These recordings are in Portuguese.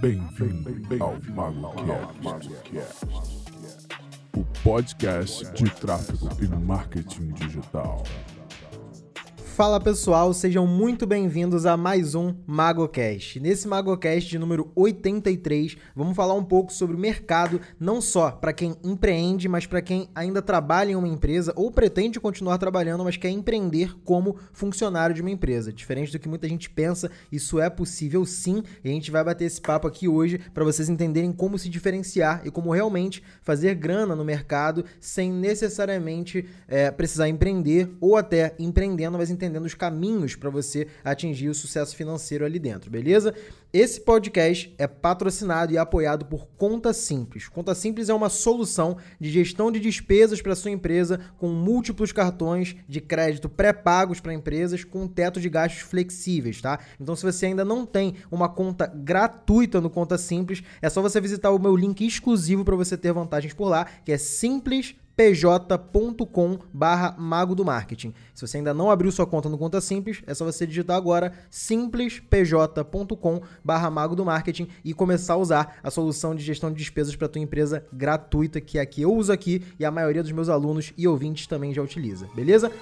Bem-vindo ao MagoCast, o podcast de tráfego e marketing digital. Fala pessoal, sejam muito bem-vindos a mais um MagoCast. Nesse MagoCast de número 83, vamos falar um pouco sobre o mercado, não só para quem empreende, mas para quem ainda trabalha em uma empresa ou pretende continuar trabalhando, mas quer empreender como funcionário de uma empresa. Diferente do que muita gente pensa, isso é possível sim, e a gente vai bater esse papo aqui hoje para vocês entenderem como se diferenciar e como realmente fazer grana no mercado sem necessariamente é, precisar empreender ou até empreendendo, mas entender entendendo os caminhos para você atingir o sucesso financeiro ali dentro, beleza? Esse podcast é patrocinado e apoiado por Conta Simples. Conta Simples é uma solução de gestão de despesas para sua empresa com múltiplos cartões de crédito pré-pagos para empresas com teto de gastos flexíveis, tá? Então, se você ainda não tem uma conta gratuita no Conta Simples, é só você visitar o meu link exclusivo para você ter vantagens por lá, que é simples pj.com barra mago do marketing. Se você ainda não abriu sua conta no Conta Simples, é só você digitar agora simplespj.com barra mago do marketing e começar a usar a solução de gestão de despesas para tua empresa gratuita que aqui eu uso aqui e a maioria dos meus alunos e ouvintes também já utiliza, beleza?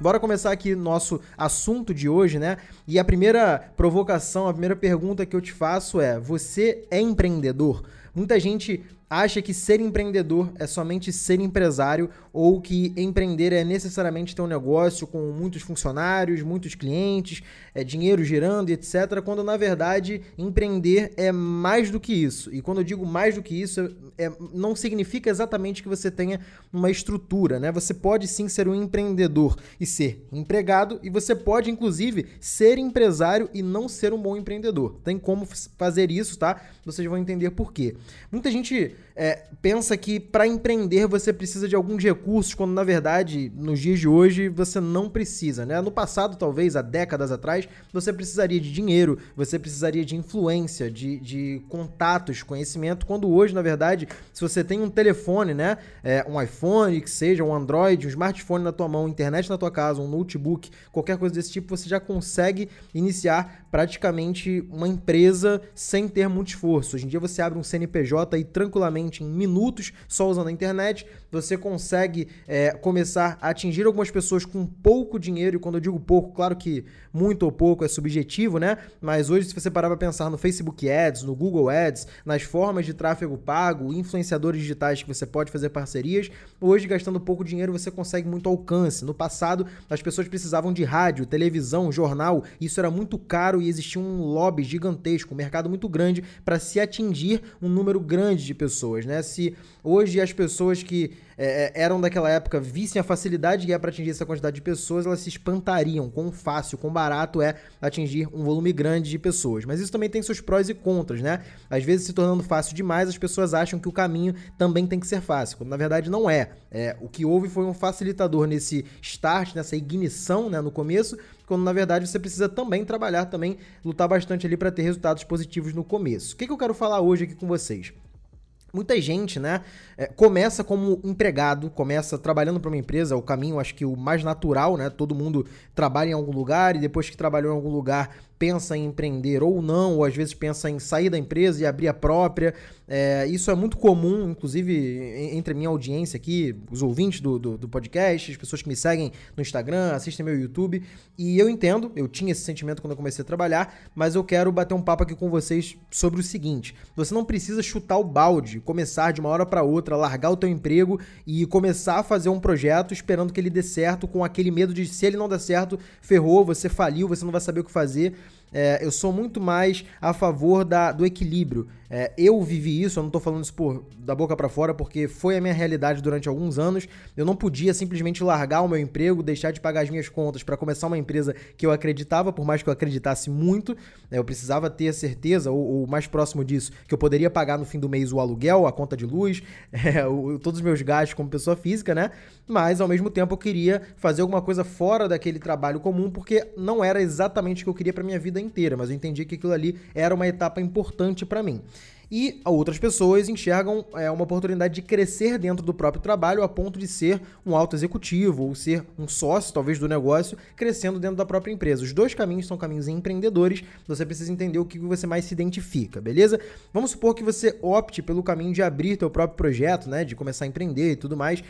Bora começar aqui nosso assunto de hoje, né? E a primeira provocação, a primeira pergunta que eu te faço é: você é empreendedor? Muita gente acha que ser empreendedor é somente ser empresário ou que empreender é necessariamente ter um negócio com muitos funcionários, muitos clientes, é, dinheiro girando, etc. Quando na verdade empreender é mais do que isso. E quando eu digo mais do que isso, é, não significa exatamente que você tenha uma estrutura, né? Você pode sim ser um empreendedor e ser empregado, e você pode inclusive ser empresário e não ser um bom empreendedor. Tem como fazer isso, tá? Vocês vão entender por quê. Muita gente é, pensa que para empreender você precisa de alguns recursos, quando na verdade, nos dias de hoje, você não precisa. Né? No passado, talvez, há décadas atrás, você precisaria de dinheiro, você precisaria de influência, de, de contatos, conhecimento, quando hoje, na verdade, se você tem um telefone, né? É, um iPhone, que seja, um Android, um smartphone na tua mão, internet na tua casa, um notebook, qualquer coisa desse tipo, você já consegue iniciar praticamente uma empresa sem ter muito esforço. Hoje em dia você abre um CNPJ e tranquilamente em minutos, só usando a internet, você consegue é, começar a atingir algumas pessoas com pouco dinheiro. E quando eu digo pouco, claro que muito ou pouco é subjetivo, né? Mas hoje, se você parar para pensar no Facebook Ads, no Google Ads, nas formas de tráfego pago, influenciadores digitais que você pode fazer parcerias, hoje gastando pouco dinheiro você consegue muito alcance. No passado, as pessoas precisavam de rádio, televisão, jornal, isso era muito caro e existia um lobby gigantesco, um mercado muito grande para se atingir um número grande de pessoas, né? Se hoje as pessoas que é, é, eram daquela época vissem a facilidade que é para atingir essa quantidade de pessoas, elas se espantariam quão fácil, quão barato é atingir um volume grande de pessoas. Mas isso também tem seus prós e contras, né? Às vezes, se tornando fácil demais, as pessoas acham que o caminho também tem que ser fácil, quando na verdade não é. é o que houve foi um facilitador nesse start, nessa ignição né, no começo, quando na verdade você precisa também trabalhar, também lutar bastante ali para ter resultados positivos no começo. O que, que eu quero falar hoje aqui com vocês? Muita gente, né, é, começa como empregado, começa trabalhando para uma empresa, o caminho acho que o mais natural, né? Todo mundo trabalha em algum lugar e depois que trabalhou em algum lugar pensa em empreender ou não, ou às vezes pensa em sair da empresa e abrir a própria. É, isso é muito comum, inclusive entre a minha audiência aqui, os ouvintes do, do, do, podcast, as pessoas que me seguem no Instagram, assistem meu YouTube. E eu entendo, eu tinha esse sentimento quando eu comecei a trabalhar, mas eu quero bater um papo aqui com vocês sobre o seguinte: você não precisa chutar o balde, começar de uma hora para outra, largar o teu emprego e começar a fazer um projeto esperando que ele dê certo, com aquele medo de se ele não der certo, ferrou, você faliu, você não vai saber o que fazer. É, eu sou muito mais a favor da, do equilíbrio. É, eu vivi isso, eu não estou falando isso por, da boca para fora, porque foi a minha realidade durante alguns anos. Eu não podia simplesmente largar o meu emprego, deixar de pagar as minhas contas para começar uma empresa que eu acreditava, por mais que eu acreditasse muito. Né, eu precisava ter certeza, ou, ou, mais próximo disso, que eu poderia pagar no fim do mês o aluguel, a conta de luz, é, o, todos os meus gastos como pessoa física, né? Mas ao mesmo tempo eu queria fazer alguma coisa fora daquele trabalho comum, porque não era exatamente o que eu queria para minha vida vida inteira, mas eu entendi que aquilo ali era uma etapa importante para mim. E outras pessoas enxergam é, uma oportunidade de crescer dentro do próprio trabalho a ponto de ser um alto executivo ou ser um sócio, talvez, do negócio, crescendo dentro da própria empresa. Os dois caminhos são caminhos empreendedores, você precisa entender o que você mais se identifica, beleza? Vamos supor que você opte pelo caminho de abrir teu próprio projeto, né, de começar a empreender e tudo mais.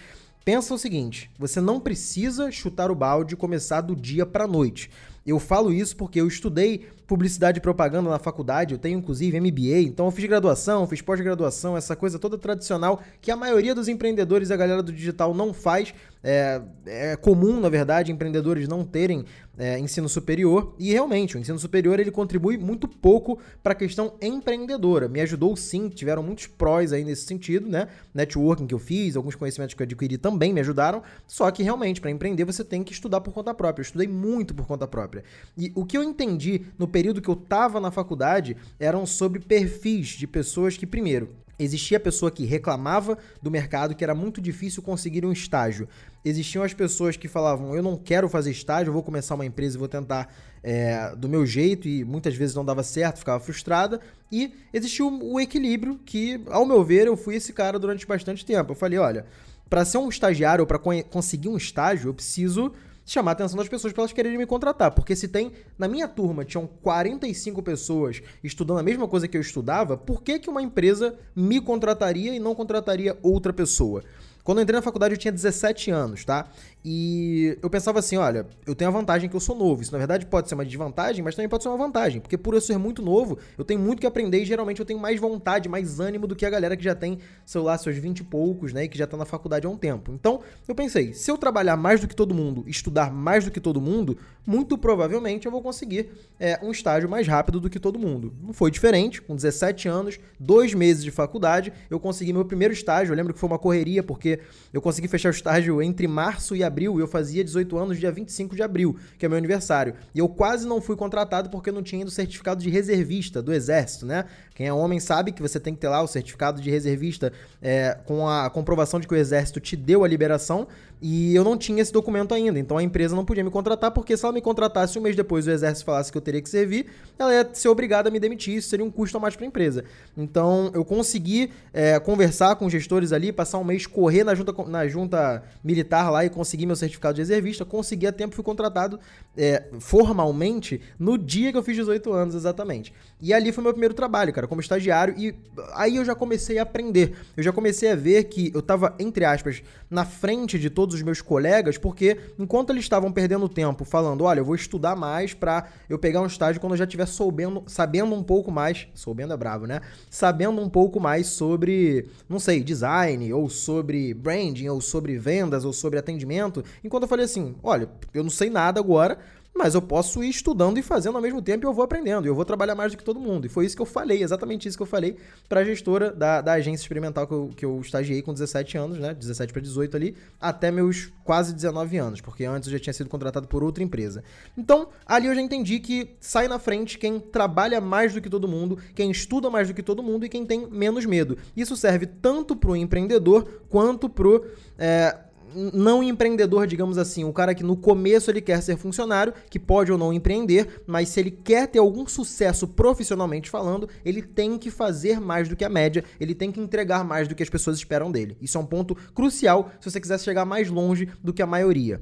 Pensa o seguinte, você não precisa chutar o balde e começar do dia para noite. Eu falo isso porque eu estudei publicidade e propaganda na faculdade, eu tenho inclusive MBA, então eu fiz graduação, fiz pós-graduação, essa coisa toda tradicional que a maioria dos empreendedores e a galera do digital não faz. É, é comum, na verdade, empreendedores não terem é, ensino superior e realmente o ensino superior ele contribui muito pouco para a questão empreendedora. Me ajudou sim, tiveram muitos prós aí nesse sentido, né? Networking que eu fiz, alguns conhecimentos que eu adquiri também me ajudaram. Só que realmente para empreender você tem que estudar por conta própria. Eu estudei muito por conta própria. E o que eu entendi no período que eu estava na faculdade eram sobre perfis de pessoas que, primeiro, Existia pessoa que reclamava do mercado que era muito difícil conseguir um estágio. Existiam as pessoas que falavam: Eu não quero fazer estágio, eu vou começar uma empresa e vou tentar é, do meu jeito, e muitas vezes não dava certo, ficava frustrada. E existiu o equilíbrio que, ao meu ver, eu fui esse cara durante bastante tempo. Eu falei: Olha, para ser um estagiário ou para conseguir um estágio, eu preciso chamar a atenção das pessoas para elas quererem me contratar. Porque se tem, na minha turma, tinham 45 pessoas estudando a mesma coisa que eu estudava, por que, que uma empresa me contrataria e não contrataria outra pessoa? Quando eu entrei na faculdade eu tinha 17 anos, tá? E eu pensava assim, olha, eu tenho a vantagem que eu sou novo. Isso na verdade pode ser uma desvantagem, mas também pode ser uma vantagem, porque por eu ser muito novo, eu tenho muito que aprender e geralmente eu tenho mais vontade, mais ânimo do que a galera que já tem, sei lá, seus 20 e poucos, né, e que já tá na faculdade há um tempo. Então, eu pensei, se eu trabalhar mais do que todo mundo, estudar mais do que todo mundo, muito provavelmente eu vou conseguir é, um estágio mais rápido do que todo mundo. Não foi diferente, com 17 anos, dois meses de faculdade, eu consegui meu primeiro estágio. Eu lembro que foi uma correria, porque eu consegui fechar o estágio entre março e abril, e eu fazia 18 anos dia 25 de abril, que é meu aniversário. E eu quase não fui contratado porque eu não tinha ainda o certificado de reservista do Exército, né? Quem é homem sabe que você tem que ter lá o certificado de reservista é, com a comprovação de que o Exército te deu a liberação, e eu não tinha esse documento ainda, então a empresa não podia me contratar, porque se ela me contratasse um mês depois o exército falasse que eu teria que servir, ela ia ser obrigada a me demitir, isso seria um custo a mais para a empresa. Então eu consegui é, conversar com os gestores ali, passar um mês, correr na junta, na junta militar lá e conseguir meu certificado de reservista, consegui a tempo, fui contratado é, formalmente no dia que eu fiz 18 anos exatamente. E ali foi meu primeiro trabalho, cara, como estagiário, e aí eu já comecei a aprender, eu já comecei a ver que eu tava, entre aspas, na frente de todo todos os meus colegas, porque enquanto eles estavam perdendo tempo falando, olha, eu vou estudar mais para eu pegar um estágio quando eu já estiver sabendo, sabendo um pouco mais, soubendo é bravo, né? Sabendo um pouco mais sobre, não sei, design, ou sobre branding, ou sobre vendas, ou sobre atendimento, enquanto eu falei assim, olha, eu não sei nada agora, mas eu posso ir estudando e fazendo ao mesmo tempo e eu vou aprendendo. Eu vou trabalhar mais do que todo mundo. E foi isso que eu falei, exatamente isso que eu falei para a gestora da, da agência experimental que eu, que eu estagiei com 17 anos, né? 17 para 18 ali, até meus quase 19 anos, porque antes eu já tinha sido contratado por outra empresa. Então, ali eu já entendi que sai na frente quem trabalha mais do que todo mundo, quem estuda mais do que todo mundo e quem tem menos medo. Isso serve tanto para o empreendedor quanto para o é, não empreendedor, digamos assim, o cara que no começo ele quer ser funcionário, que pode ou não empreender, mas se ele quer ter algum sucesso profissionalmente falando, ele tem que fazer mais do que a média, ele tem que entregar mais do que as pessoas esperam dele. Isso é um ponto crucial se você quiser chegar mais longe do que a maioria.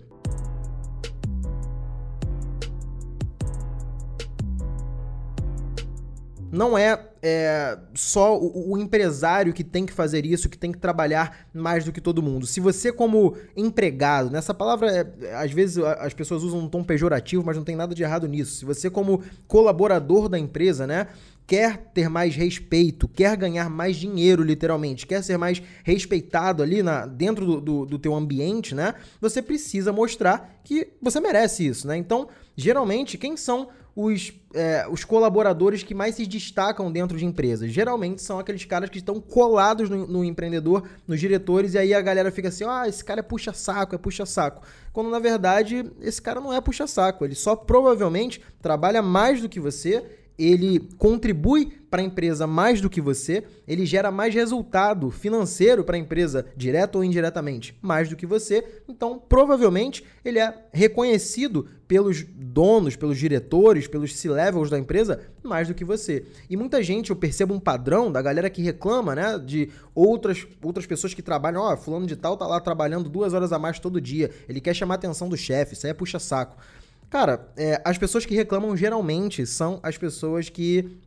Não é, é só o, o, empresário que tem que fazer isso, que tem que trabalhar mais do que todo mundo. Se você, como empregado, nessa palavra, é, às vezes as pessoas usam um tom pejorativo, mas não tem nada de errado nisso. Se você, como colaborador da empresa, né, quer ter mais respeito, quer ganhar mais dinheiro, literalmente, quer ser mais respeitado ali na, dentro do, do, do teu ambiente, né? Você precisa mostrar que você merece isso, né? Então, geralmente, quem são os, é, os colaboradores que mais se destacam dentro de empresas. Geralmente são aqueles caras que estão colados no, no, empreendedor, nos diretores, e aí a galera fica assim: ah, esse cara é puxa-saco, é puxa-saco. Quando na verdade esse cara não é puxa-saco, ele só provavelmente trabalha mais do que você ele contribui para a empresa mais do que você, ele gera mais resultado financeiro para a empresa, direto ou indiretamente, mais do que você. Então, provavelmente, ele é reconhecido pelos donos, pelos diretores, pelos C-levels da empresa, mais do que você. E muita gente, eu percebo um padrão da galera que reclama, né, de outras, outras pessoas que trabalham, ó, oh, fulano de tal tá lá trabalhando duas horas a mais todo dia, ele quer chamar a atenção do chefe, isso aí é puxa-saco. Cara, é, as pessoas que reclamam geralmente são as pessoas que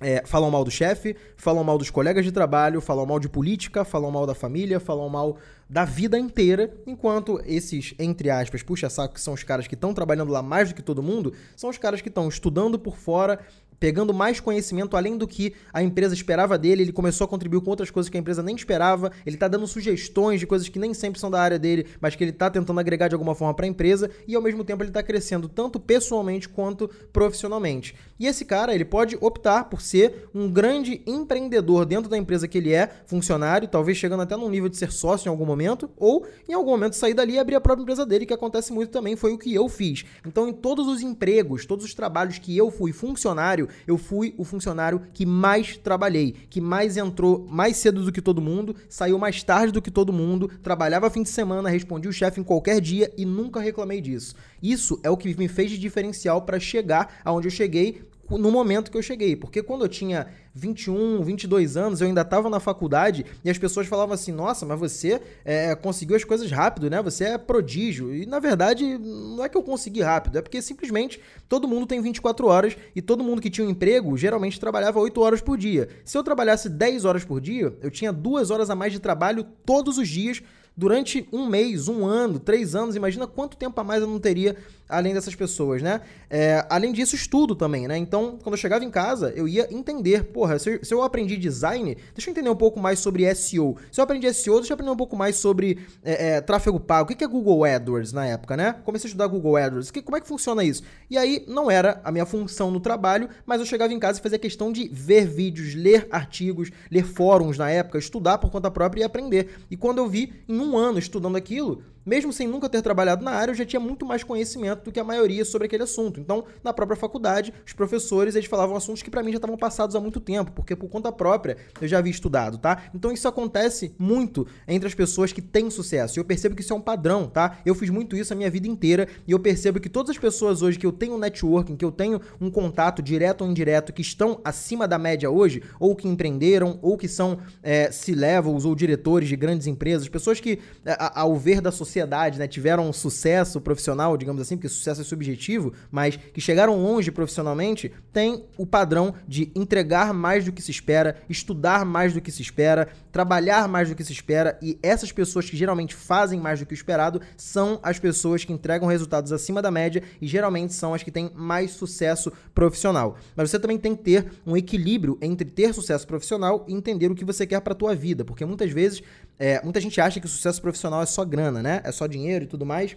é, falam mal do chefe, falam mal dos colegas de trabalho, falam mal de política, falam mal da família, falam mal da vida inteira, enquanto esses, entre aspas, puxa-saco, que são os caras que estão trabalhando lá mais do que todo mundo, são os caras que estão estudando por fora, pegando mais conhecimento além do que a empresa esperava dele, ele começou a contribuir com outras coisas que a empresa nem esperava, ele está dando sugestões de coisas que nem sempre são da área dele, mas que ele está tentando agregar de alguma forma para a empresa e ao mesmo tempo ele está crescendo tanto pessoalmente quanto profissionalmente. E esse cara, ele pode optar por ser um grande empreendedor dentro da empresa que ele é, funcionário, talvez chegando até num nível de ser sócio em algum momento, ou em algum momento sair dali e abrir a própria empresa dele, que acontece muito também, foi o que eu fiz. Então, em todos os empregos, todos os trabalhos que eu fui funcionário, eu fui o funcionário que mais trabalhei, que mais entrou mais cedo do que todo mundo, saiu mais tarde do que todo mundo, trabalhava fim de semana, respondia o chefe em qualquer dia e nunca reclamei disso. Isso é o que me fez de diferencial para chegar aonde eu cheguei no momento que eu cheguei. Porque quando eu tinha 21, 22 anos, eu ainda estava na faculdade e as pessoas falavam assim: nossa, mas você é, conseguiu as coisas rápido, né? Você é prodígio. E na verdade, não é que eu consegui rápido, é porque simplesmente todo mundo tem 24 horas e todo mundo que tinha um emprego geralmente trabalhava 8 horas por dia. Se eu trabalhasse 10 horas por dia, eu tinha 2 horas a mais de trabalho todos os dias durante um mês, um ano, três anos. Imagina quanto tempo a mais eu não teria além dessas pessoas, né? É, além disso, estudo também, né? Então, quando eu chegava em casa, eu ia entender, porra, se eu, aprendi design, deixa eu entender um pouco mais sobre SEO. Se eu aprendi SEO, deixa eu aprender um pouco mais sobre é, é, tráfego pago. O que é Google AdWords na época, né? Comecei a estudar Google AdWords. Que, como é que funciona isso? E aí, não era a minha função no trabalho, mas eu chegava em casa e fazia questão de ver vídeos, ler artigos, ler fóruns na época, estudar por conta própria e aprender. E quando eu vi, em um ano estudando aquilo, mesmo sem nunca ter trabalhado na área, eu já tinha muito mais conhecimento do que a maioria sobre aquele assunto. Então, na própria faculdade, os professores eles falavam assuntos que para mim já estavam passados há muito tempo, porque por conta própria eu já havia estudado, tá? Então isso acontece muito entre as pessoas que têm sucesso. Eu percebo que isso é um padrão, tá? Eu fiz muito isso a minha vida inteira e eu percebo que todas as pessoas hoje que eu tenho networking, que eu tenho um contato direto ou indireto, que estão acima da média hoje, ou que empreenderam, ou que são é, C-levels ou diretores de grandes empresas, pessoas que, é, ao ver da sociedade, sociedade, né, tiveram um sucesso profissional, digamos assim, porque sucesso é subjetivo, mas que chegaram longe profissionalmente, tem o padrão de entregar mais do que se espera, estudar mais do que se espera, trabalhar mais do que se espera, e essas pessoas que geralmente fazem mais do que o esperado são as pessoas que entregam resultados acima da média e geralmente são as que têm mais sucesso profissional. Mas você também tem que ter um equilíbrio entre ter sucesso profissional e entender o que você quer para a tua vida, porque muitas vezes é, muita gente acha que o sucesso profissional é só grana, né? É só dinheiro e tudo mais.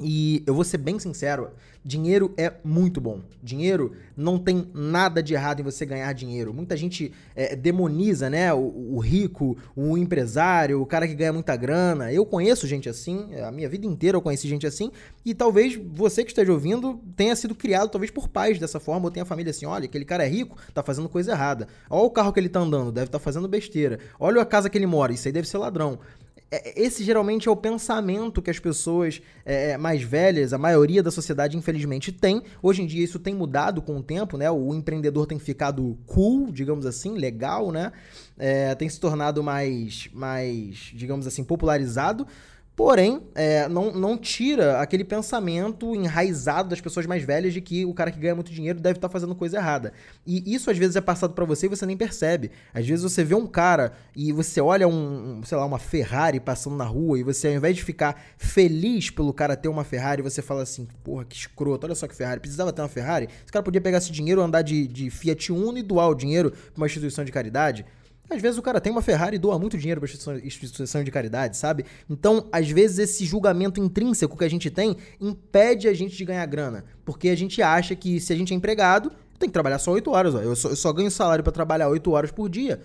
E eu vou ser bem sincero, dinheiro é muito bom. Dinheiro não tem nada de errado em você ganhar dinheiro. Muita gente é, demoniza, né, o, o, rico, o empresário, o cara que ganha muita grana. Eu conheço gente assim, a minha vida inteira eu conheci gente assim, e talvez você que esteja ouvindo tenha sido criado talvez por pais dessa forma, ou tenha família assim, olha, aquele cara é rico, tá fazendo coisa errada. Olha o carro que ele tá andando, deve estar tá fazendo besteira. Olha a casa que ele mora, isso aí deve ser ladrão. É, esse geralmente é o pensamento que as pessoas é, é, mais velhas, a maioria da sociedade, infelizmente, tem. Hoje em dia isso tem mudado com o tempo, né? O empreendedor tem ficado cool, digamos assim, legal, né? É, tem se tornado mais, mais, digamos assim, popularizado. Porém, é, não, não tira aquele pensamento enraizado das pessoas mais velhas de que o cara que ganha muito dinheiro deve estar tá fazendo coisa errada. E isso às vezes é passado para você e você nem percebe. Às vezes você vê um cara e você olha um, sei lá, uma Ferrari passando na rua e você ao invés de ficar feliz pelo cara ter uma Ferrari, você fala assim, porra, que escroto, olha só que Ferrari, precisava ter uma Ferrari? Esse cara podia pegar esse dinheiro, andar de, de Fiat Uno e doar o dinheiro para uma instituição de caridade. Às vezes o cara tem uma Ferrari e doa muito dinheiro para instituição de caridade, sabe? Então, às vezes esse julgamento intrínseco que a gente tem impede a gente de ganhar grana, porque a gente acha que se a gente é empregado, tem que trabalhar só 8 horas, ó. Eu só, eu só ganho salário para trabalhar 8 horas por dia.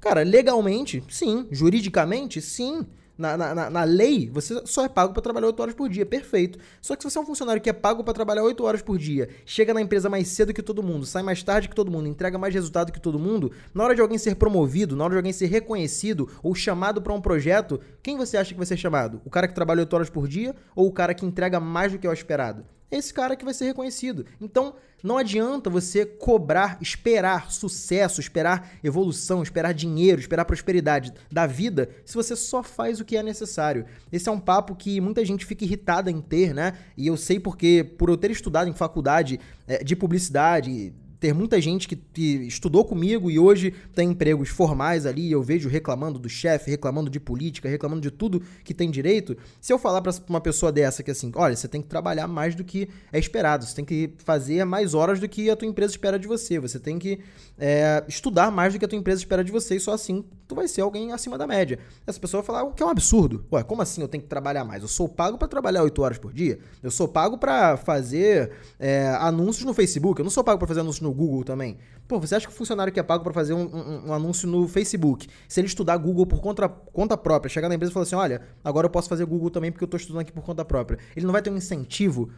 Cara, legalmente, sim. Juridicamente, sim. Na, na, na lei, você só é pago para trabalhar 8 horas por dia, perfeito. Só que se você é um funcionário que é pago para trabalhar 8 horas por dia, chega na empresa mais cedo que todo mundo, sai mais tarde que todo mundo, entrega mais resultado que todo mundo, na hora de alguém ser promovido, na hora de alguém ser reconhecido ou chamado para um projeto, quem você acha que vai ser chamado? O cara que trabalha 8 horas por dia ou o cara que entrega mais do que é o esperado? Esse cara que vai ser reconhecido. Então, não adianta você cobrar, esperar sucesso, esperar evolução, esperar dinheiro, esperar prosperidade da vida, se você só faz o que é necessário. Esse é um papo que muita gente fica irritada em ter, né? E eu sei porque, por eu ter estudado em faculdade é, de publicidade, ter muita gente que, que, estudou comigo e hoje tem empregos formais ali, eu vejo reclamando do chefe, reclamando de política, reclamando de tudo que tem direito. Se eu falar para uma pessoa dessa que assim, olha, você tem que trabalhar mais do que é esperado, você tem que fazer mais horas do que a tua empresa espera de você, você tem que é, estudar mais do que a tua empresa espera de você e só assim tu vai ser alguém acima da média. Essa pessoa vai falar o que é um absurdo. Ué, como assim eu tenho que trabalhar mais? Eu sou pago para trabalhar 8 horas por dia? Eu sou pago para fazer é, anúncios no Facebook? Eu não sou pago para fazer anúncios no Google também. Pô, você acha que o funcionário que é pago para fazer um, um, um, anúncio no Facebook, se ele estudar Google por conta, conta própria, chegar na empresa e falar assim: olha, agora eu posso fazer Google também porque eu estou estudando aqui por conta própria, ele não vai ter um incentivo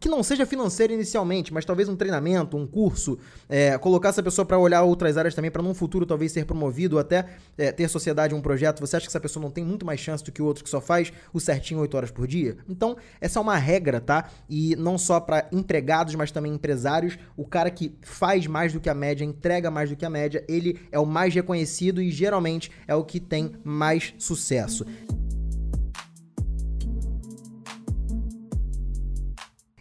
que não seja financeiro inicialmente, mas talvez um treinamento, um curso, é, colocar essa pessoa para olhar outras áreas também, para num futuro talvez ser promovido, até é, ter sociedade, um projeto. Você acha que essa pessoa não tem muito mais chance do que o outro que só faz o certinho 8 horas por dia? Então, essa é uma regra, tá? E não só para empregados, mas também empresários. O cara que faz mais do que a média, entrega mais do que a média, ele é o mais reconhecido e geralmente é o que tem mais sucesso.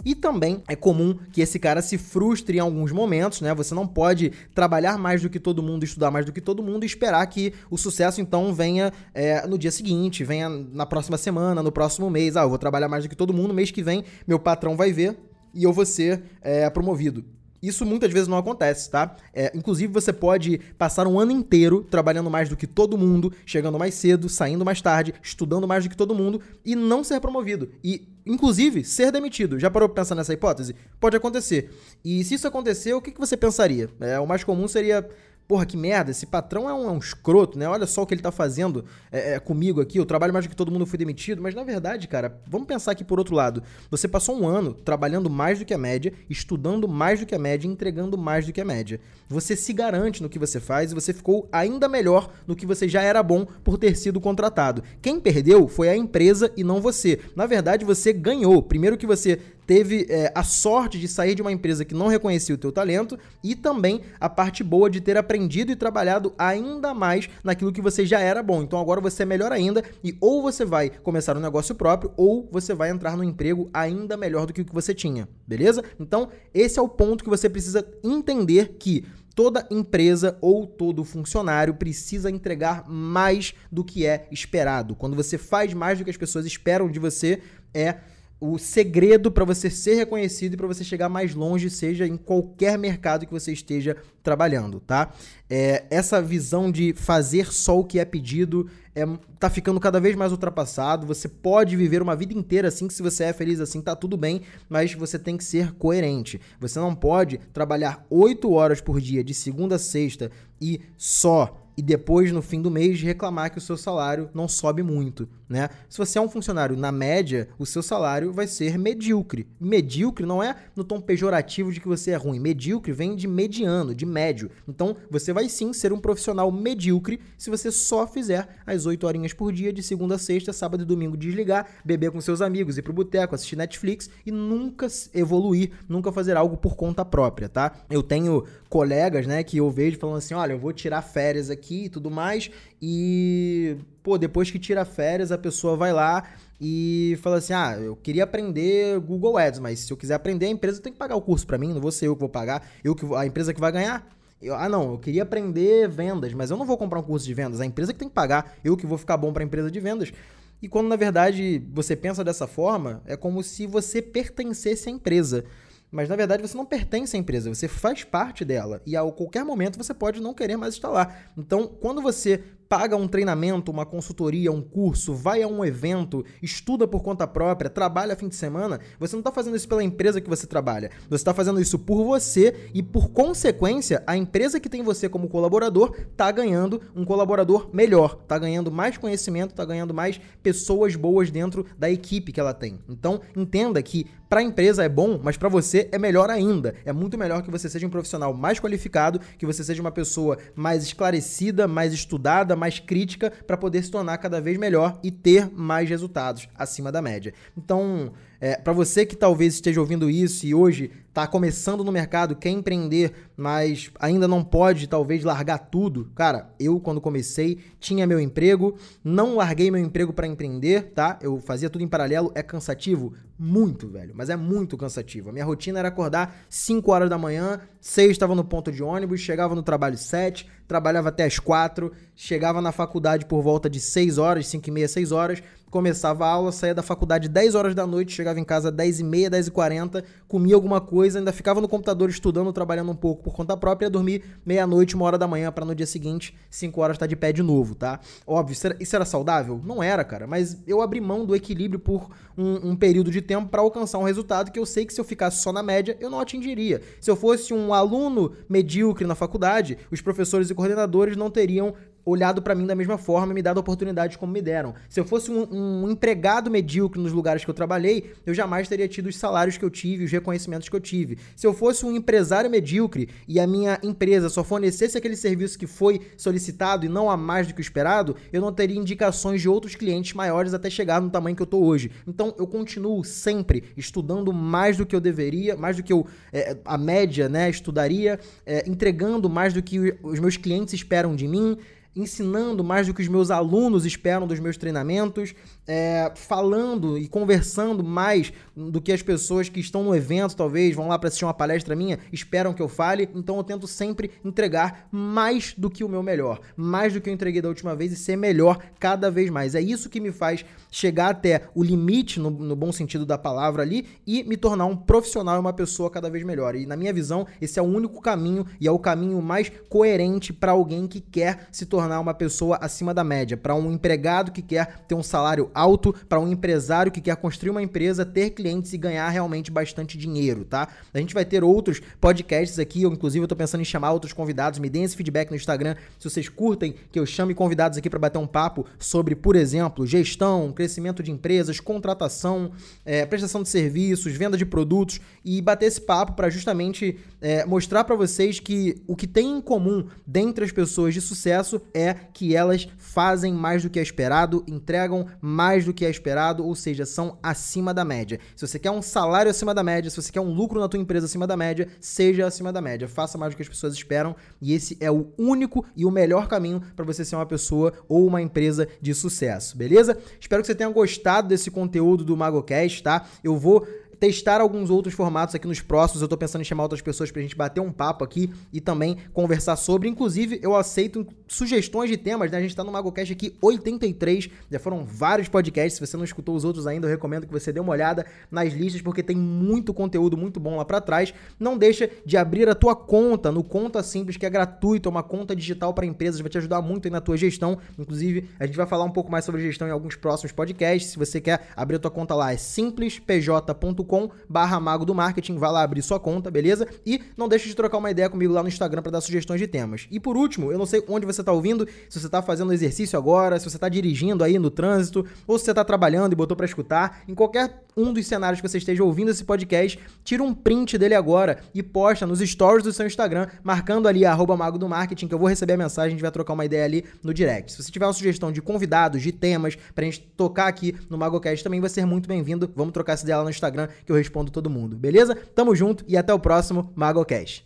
E também é comum que esse cara se frustre em alguns momentos, né? Você não pode trabalhar mais do que todo mundo, estudar mais do que todo mundo e esperar que o sucesso então venha é, no dia seguinte, venha na próxima semana, no próximo mês. Ah, eu vou trabalhar mais do que todo mundo, mês que vem meu patrão vai ver e eu vou ser é, promovido. Isso muitas vezes não acontece, tá? É, inclusive, você pode passar um ano inteiro trabalhando mais do que todo mundo, chegando mais cedo, saindo mais tarde, estudando mais do que todo mundo e não ser promovido. E, inclusive, ser demitido. Já parou pra pensar nessa hipótese? Pode acontecer. E se isso acontecer, o que, que você pensaria? É, o mais comum seria porra, que merda, esse patrão é um, é um escroto, né? Olha só o que ele tá fazendo é, é, comigo aqui, eu trabalho mais do que todo mundo foi demitido, mas na verdade, cara, vamos pensar aqui por outro lado. Você passou um ano trabalhando mais do que a média, estudando mais do que a média, entregando mais do que a média. Você se garante no que você faz e você ficou ainda melhor no que você já era bom por ter sido contratado. Quem perdeu foi a empresa e não você. Na verdade, você ganhou. Primeiro que você teve é, a sorte de sair de uma empresa que não reconhecia o teu talento e também a parte boa de ter aprendido e trabalhado ainda mais naquilo que você já era bom. Então agora você é melhor ainda e ou você vai começar um negócio próprio ou você vai entrar no emprego ainda melhor do que o que você tinha, beleza? Então esse é o ponto que você precisa entender que Toda empresa ou todo funcionário precisa entregar mais do que é esperado. Quando você faz mais do que as pessoas esperam de você, é o segredo para você ser reconhecido e para você chegar mais longe, seja em qualquer mercado que você esteja trabalhando, tá? É, essa visão de fazer só o que é pedido é, tá ficando cada vez mais ultrapassado. Você pode viver uma vida inteira assim, que se você é feliz assim, tá tudo bem, mas você tem que ser coerente. Você não pode trabalhar 8 horas por dia, de segunda a sexta, e só e depois, no fim do mês, reclamar que o seu salário não sobe muito, né? Se você é um funcionário na média, o seu salário vai ser medíocre. Medíocre não é no tom pejorativo de que você é ruim. Medíocre vem de mediano, de médio. Então, você vai sim ser um profissional medíocre se você só fizer as 8 horinhas por dia, de segunda a sexta, sábado e domingo, desligar, beber com seus amigos, ir pro boteco, assistir Netflix e nunca evoluir, nunca fazer algo por conta própria, tá? Eu tenho colegas, né, que eu vejo falando assim: olha, eu vou tirar férias aqui e tudo mais. E, pô, depois que tira férias, a pessoa vai lá e fala assim: ah, eu queria aprender Google Ads, mas se eu quiser aprender, a empresa tem que pagar o curso para mim, não vou ser eu que vou pagar, eu que a empresa que vai ganhar. Eu, ah, não, eu queria aprender vendas, mas eu não vou comprar um curso de vendas, a empresa que tem que pagar, eu que vou ficar bom para a empresa de vendas. E quando na verdade você pensa dessa forma, é como se você pertencesse à empresa. Mas na verdade você não pertence à empresa, você faz parte dela. E a qualquer momento você pode não querer mais estar lá. Então, quando você paga um treinamento, uma consultoria, um curso, vai a um evento, estuda por conta própria, trabalha fim de semana, você não está fazendo isso pela empresa que você trabalha. Você está fazendo isso por você e, por consequência, a empresa que tem você como colaborador está ganhando um colaborador melhor, está ganhando mais conhecimento, está ganhando mais pessoas boas dentro da equipe que ela tem. Então, entenda que para a empresa é bom, mas para você é melhor ainda. É muito melhor que você seja um profissional mais qualificado, que você seja uma pessoa mais esclarecida, mais estudada, mais crítica para poder se tornar cada vez melhor e ter mais resultados acima da média. Então, é, para você que talvez esteja ouvindo isso e hoje está começando no mercado, quer empreender, mas ainda não pode talvez largar tudo, cara, eu quando comecei tinha meu emprego, não larguei meu emprego para empreender, tá? Eu fazia tudo em paralelo, é cansativo, muito, velho, mas é muito cansativo. A minha rotina era acordar 5 horas da manhã, 6 estava no ponto de ônibus, chegava no trabalho 7, trabalhava até as 4, chegava na faculdade por volta de 6 horas, 5 e meia, 6 horas, começava a aula, saía da faculdade 10 horas da noite, chegava em casa 10 e meia, 10 e 40, comia alguma coisa, ainda ficava no computador estudando, trabalhando um pouco por conta própria, ia dormir meia-noite, uma hora da manhã, para no dia seguinte, 5 horas estar tá de pé de novo, tá? Óbvio, isso era, isso era, saudável? Não era, cara, mas eu abri mão do equilíbrio por um, um período de tempo para alcançar um resultado que eu sei que se eu ficasse só na média, eu não atingiria. Se eu fosse um aluno medíocre na faculdade, os professores e coordenadores não teriam olhado para mim da mesma forma e me dado oportunidades como me deram. Se eu fosse um, um, empregado medíocre nos lugares que eu trabalhei, eu jamais teria tido os salários que eu tive, os reconhecimentos que eu tive. Se eu fosse um empresário medíocre e a minha empresa só fornecesse aquele serviço que foi solicitado e não a mais do que o esperado, eu não teria indicações de outros clientes maiores até chegar no tamanho que eu tô hoje. Então eu continuo sempre estudando mais do que eu deveria, mais do que eu, é, a média, né, estudaria, é, entregando mais do que os meus clientes esperam de mim ensinando mais do que os meus alunos esperam dos meus treinamentos, é, falando e conversando mais do que as pessoas que estão no evento, talvez, vão lá para assistir uma palestra minha, esperam que eu fale. Então eu tento sempre entregar mais do que o meu melhor, mais do que eu entreguei da última vez e ser melhor cada vez mais. É isso que me faz chegar até o limite, no, no bom sentido da palavra ali, e me tornar um profissional e uma pessoa cada vez melhor. E na minha visão, esse é o único caminho e é o caminho mais coerente para alguém que quer se tornar uma pessoa acima da média, para um empregado que quer ter um salário alto para um empresário que quer construir uma empresa, ter clientes e ganhar realmente bastante dinheiro, tá? A gente vai ter outros podcasts aqui, eu inclusive eu tô pensando em chamar outros convidados, me deem esse feedback no Instagram, se vocês curtem que eu chame convidados aqui para bater um papo sobre, por exemplo, gestão, crescimento de empresas, contratação, é, prestação de serviços, venda de produtos e bater esse papo para justamente é, mostrar para vocês que o que tem em comum dentre as pessoas de sucesso é que elas fazem mais do que é esperado, entregam mais do que é esperado, ou seja, são acima da média. Se você quer um salário acima da média, se você quer um lucro na tua empresa acima da média, seja acima da média, faça mais do que as pessoas esperam e esse é o único e o melhor caminho para você ser uma pessoa ou uma empresa de sucesso, beleza? Espero que você tenha gostado desse conteúdo do MagoCast, tá? Eu vou testar alguns outros formatos aqui nos próximos. Eu tô pensando em chamar outras pessoas pra gente bater um papo aqui e também conversar sobre. Inclusive, eu aceito sugestões de temas, né? A gente tá no MagoCast aqui 83, já foram vários podcasts. Se você não escutou os outros ainda, eu recomendo que você dê uma olhada nas listas, porque tem muito conteúdo muito bom lá para trás. Não deixa de abrir a tua conta no Conta Simples, que é gratuito, é uma conta digital para empresas, vai te ajudar muito aí na tua gestão. Inclusive, a gente vai falar um pouco mais sobre gestão em alguns próximos podcasts. Se você quer abrir a tua conta lá, é simplespj.com barra mago do marketing, vai lá abrir sua conta, beleza? E não deixe de trocar uma ideia comigo lá no Instagram para dar sugestões de temas. E por último, eu não sei onde você tá ouvindo, se você tá fazendo exercício agora, se você tá dirigindo aí no trânsito, ou se você tá trabalhando e botou para escutar, em qualquer um dos cenários que você esteja ouvindo esse podcast, tira um print dele agora e posta nos stories do seu Instagram, marcando ali arroba mago do marketing, que eu vou receber a mensagem, a gente vai trocar uma ideia ali no direct. Se você tiver uma sugestão de convidados, de temas, pra gente tocar aqui no MagoCast também vai ser muito bem-vindo. Vamos trocar essa ideia lá no Instagram, que eu respondo todo mundo, beleza? Tamo junto e até o próximo MagoCast.